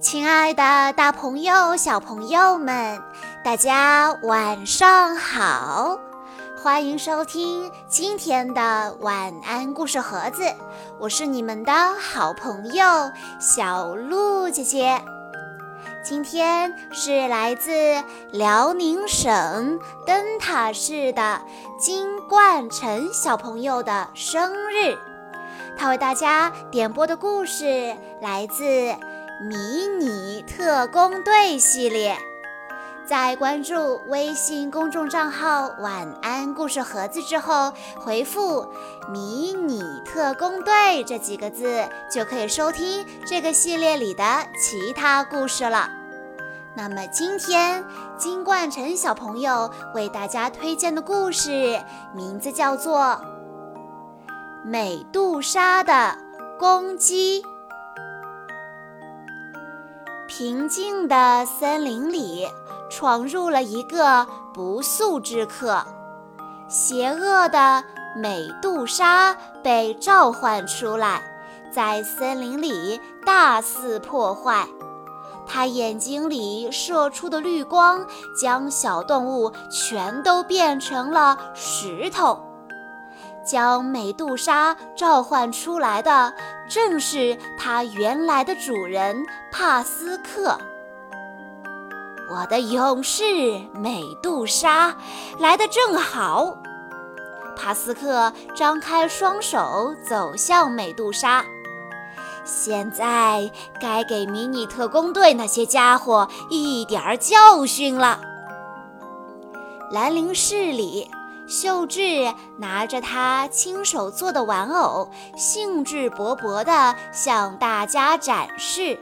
亲爱的，大朋友、小朋友们，大家晚上好！欢迎收听今天的晚安故事盒子，我是你们的好朋友小鹿姐姐。今天是来自辽宁省灯塔市的金冠成小朋友的生日，他为大家点播的故事来自。迷你特工队系列，在关注微信公众账号“晚安故事盒子”之后，回复“迷你特工队”这几个字，就可以收听这个系列里的其他故事了。那么今天金冠辰小朋友为大家推荐的故事，名字叫做《美杜莎的攻击》。平静的森林里，闯入了一个不速之客。邪恶的美杜莎被召唤出来，在森林里大肆破坏。她眼睛里射出的绿光，将小动物全都变成了石头。将美杜莎召唤出来的，正是它原来的主人帕斯克。我的勇士美杜莎来的正好。帕斯克张开双手走向美杜莎。现在该给迷你特工队那些家伙一点教训了。兰陵市里。秀智拿着他亲手做的玩偶，兴致勃勃地向大家展示。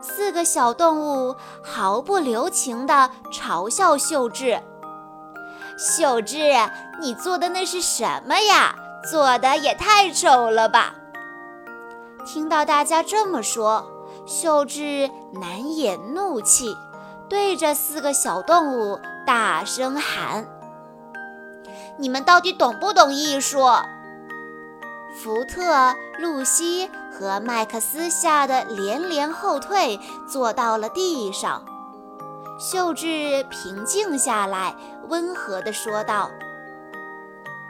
四个小动物毫不留情地嘲笑秀智：“秀智，你做的那是什么呀？做的也太丑了吧！”听到大家这么说，秀智难掩怒气，对着四个小动物大声喊。你们到底懂不懂艺术？福特、露西和麦克斯吓得连连后退，坐到了地上。秀智平静下来，温和地说道：“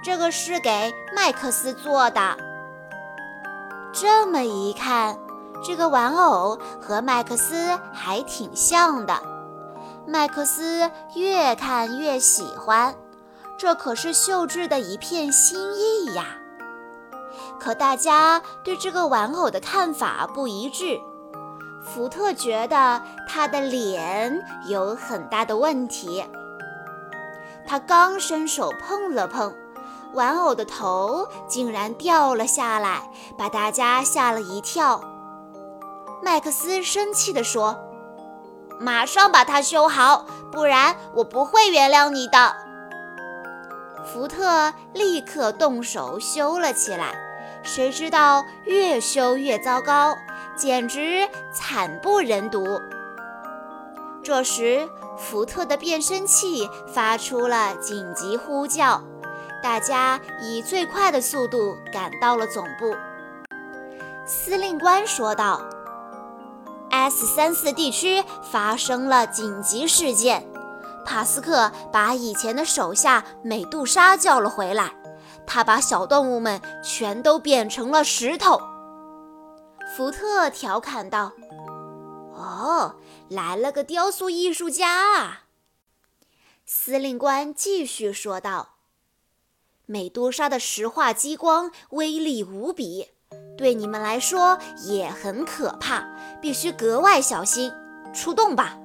这个是给麦克斯做的。这么一看，这个玩偶和麦克斯还挺像的。麦克斯越看越喜欢。”这可是秀智的一片心意呀！可大家对这个玩偶的看法不一致。福特觉得他的脸有很大的问题。他刚伸手碰了碰，玩偶的头竟然掉了下来，把大家吓了一跳。麦克斯生气地说：“马上把它修好，不然我不会原谅你的。”福特立刻动手修了起来，谁知道越修越糟糕，简直惨不忍睹。这时，福特的变声器发出了紧急呼叫，大家以最快的速度赶到了总部。司令官说道：“S 三四地区发生了紧急事件。”帕斯克把以前的手下美杜莎叫了回来，他把小动物们全都变成了石头。福特调侃道：“哦，来了个雕塑艺术家啊！”司令官继续说道：“美杜莎的石化激光威力无比，对你们来说也很可怕，必须格外小心。出动吧！”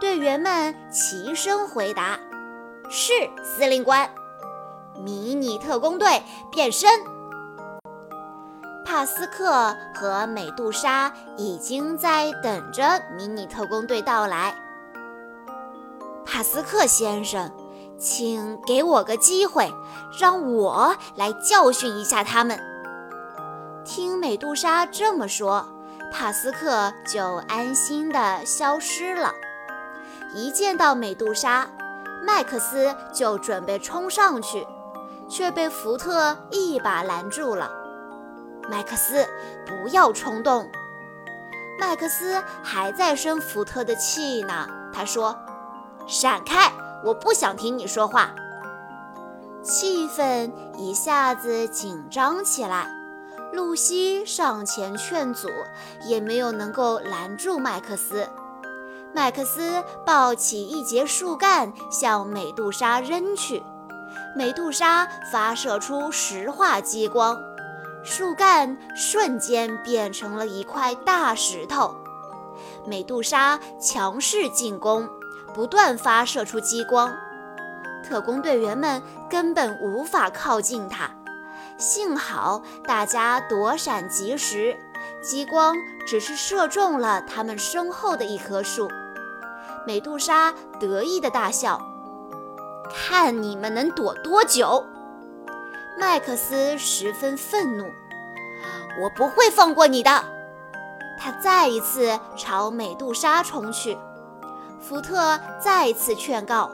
队员们齐声回答：“是，司令官。”迷你特工队变身。帕斯克和美杜莎已经在等着迷你特工队到来。帕斯克先生，请给我个机会，让我来教训一下他们。听美杜莎这么说，帕斯克就安心地消失了。一见到美杜莎，麦克斯就准备冲上去，却被福特一把拦住了。麦克斯，不要冲动！麦克斯还在生福特的气呢。他说：“闪开，我不想听你说话。”气氛一下子紧张起来。露西上前劝阻，也没有能够拦住麦克斯。麦克斯抱起一截树干向美杜莎扔去，美杜莎发射出石化激光。树干瞬间变成了一块大石头，美杜莎强势进攻，不断发射出激光，特工队员们根本无法靠近它。幸好大家躲闪及时，激光只是射中了他们身后的一棵树。美杜莎得意地大笑：“看你们能躲多久！”麦克斯十分愤怒：“我不会放过你的！”他再一次朝美杜莎冲去。福特再次劝告：“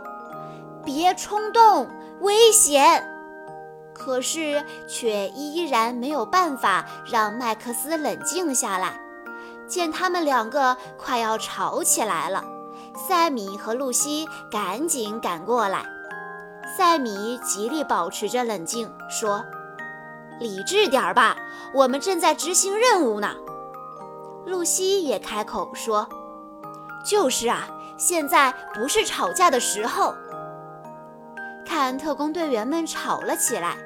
别冲动，危险！”可是却依然没有办法让麦克斯冷静下来。见他们两个快要吵起来了，塞米和露西赶紧赶过来。塞米极力保持着冷静，说：“理智点儿吧，我们正在执行任务呢。”露西也开口说：“就是啊，现在不是吵架的时候。”看特工队员们吵了起来，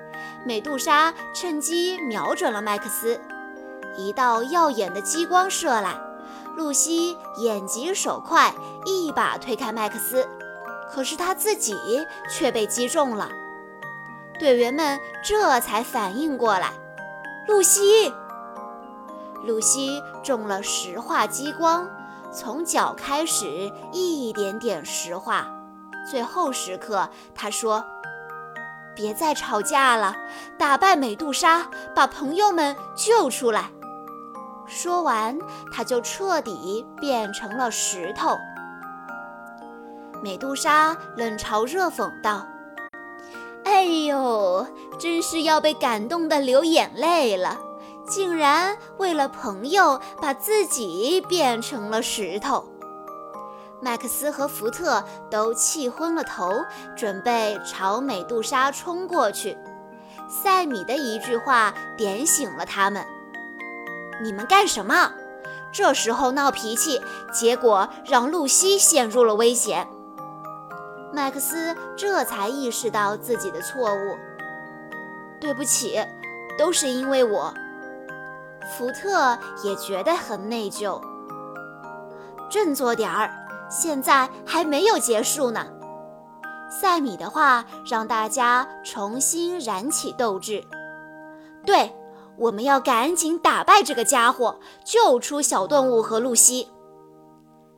美杜莎趁机瞄准了麦克斯，一道耀眼的激光射来，露西眼疾手快，一把推开麦克斯。可是他自己却被击中了，队员们这才反应过来，露西，露西中了石化激光，从脚开始一点点石化，最后时刻，他说：“别再吵架了，打败美杜莎，把朋友们救出来。”说完，他就彻底变成了石头。美杜莎冷嘲热讽道：“哎呦，真是要被感动的流眼泪了！竟然为了朋友把自己变成了石头。”麦克斯和福特都气昏了头，准备朝美杜莎冲过去。塞米的一句话点醒了他们：“你们干什么？这时候闹脾气，结果让露西陷入了危险。”麦克斯这才意识到自己的错误，对不起，都是因为我。福特也觉得很内疚。振作点儿，现在还没有结束呢。赛米的话让大家重新燃起斗志。对，我们要赶紧打败这个家伙，救出小动物和露西。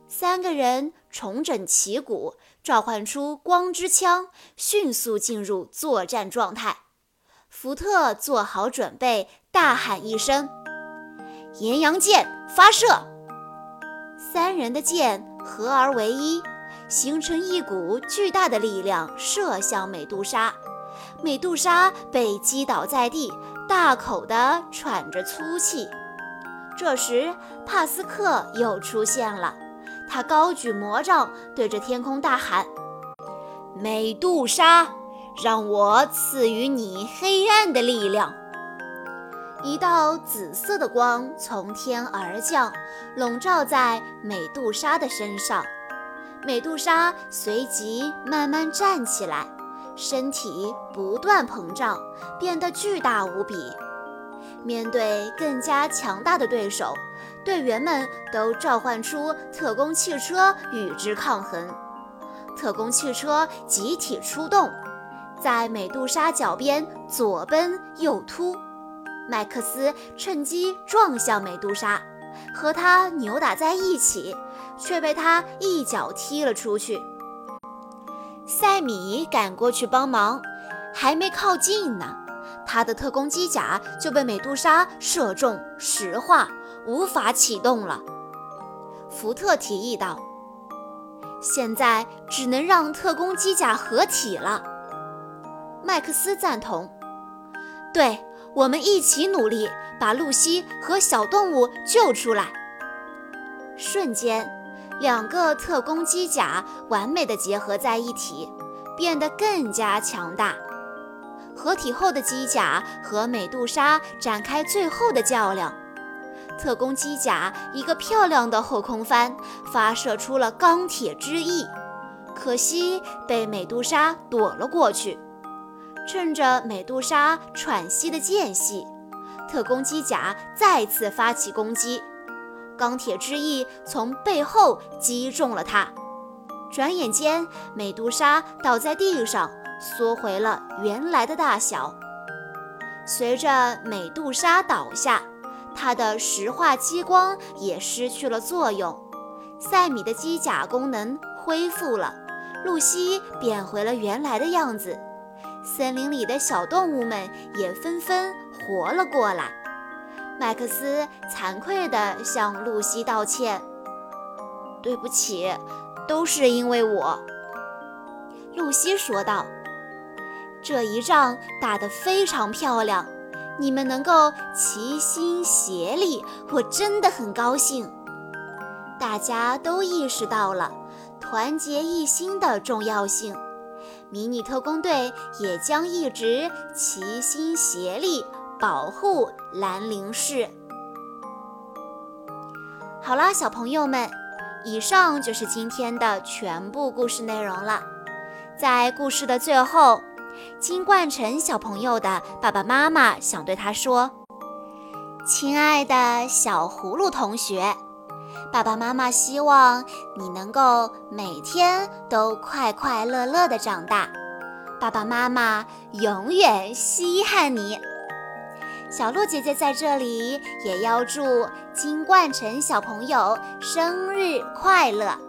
三个人重整旗鼓。召唤出光之枪，迅速进入作战状态。福特做好准备，大喊一声：“岩羊剑发射！”三人的剑合而为一，形成一股巨大的力量，射向美杜莎。美杜莎被击倒在地，大口地喘着粗气。这时，帕斯克又出现了。他高举魔杖，对着天空大喊：“美杜莎，让我赐予你黑暗的力量！”一道紫色的光从天而降，笼罩在美杜莎的身上。美杜莎随即慢慢站起来，身体不断膨胀，变得巨大无比。面对更加强大的对手。队员们都召唤出特工汽车与之抗衡。特工汽车集体出动，在美杜莎脚边左奔右突。麦克斯趁机撞向美杜莎，和他扭打在一起，却被他一脚踢了出去。塞米赶过去帮忙，还没靠近呢，他的特工机甲就被美杜莎射中石化。无法启动了，福特提议道：“现在只能让特工机甲合体了。”麦克斯赞同：“对，我们一起努力，把露西和小动物救出来。”瞬间，两个特工机甲完美的结合在一起，变得更加强大。合体后的机甲和美杜莎展开最后的较量。特工机甲一个漂亮的后空翻，发射出了钢铁之翼，可惜被美杜莎躲了过去。趁着美杜莎喘息的间隙，特工机甲再次发起攻击，钢铁之翼从背后击中了他。转眼间，美杜莎倒在地上，缩回了原来的大小。随着美杜莎倒下。它的石化激光也失去了作用，赛米的机甲功能恢复了，露西变回了原来的样子，森林里的小动物们也纷纷活了过来。麦克斯惭愧地向露西道歉：“对不起，都是因为我。”露西说道：“这一仗打得非常漂亮。”你们能够齐心协力，我真的很高兴。大家都意识到了团结一心的重要性，迷你特工队也将一直齐心协力保护兰陵市。好啦，小朋友们，以上就是今天的全部故事内容了。在故事的最后。金冠成小朋友的爸爸妈妈想对他说：“亲爱的小葫芦同学，爸爸妈妈希望你能够每天都快快乐乐的长大，爸爸妈妈永远稀罕你。”小鹿姐姐在这里也要祝金冠成小朋友生日快乐。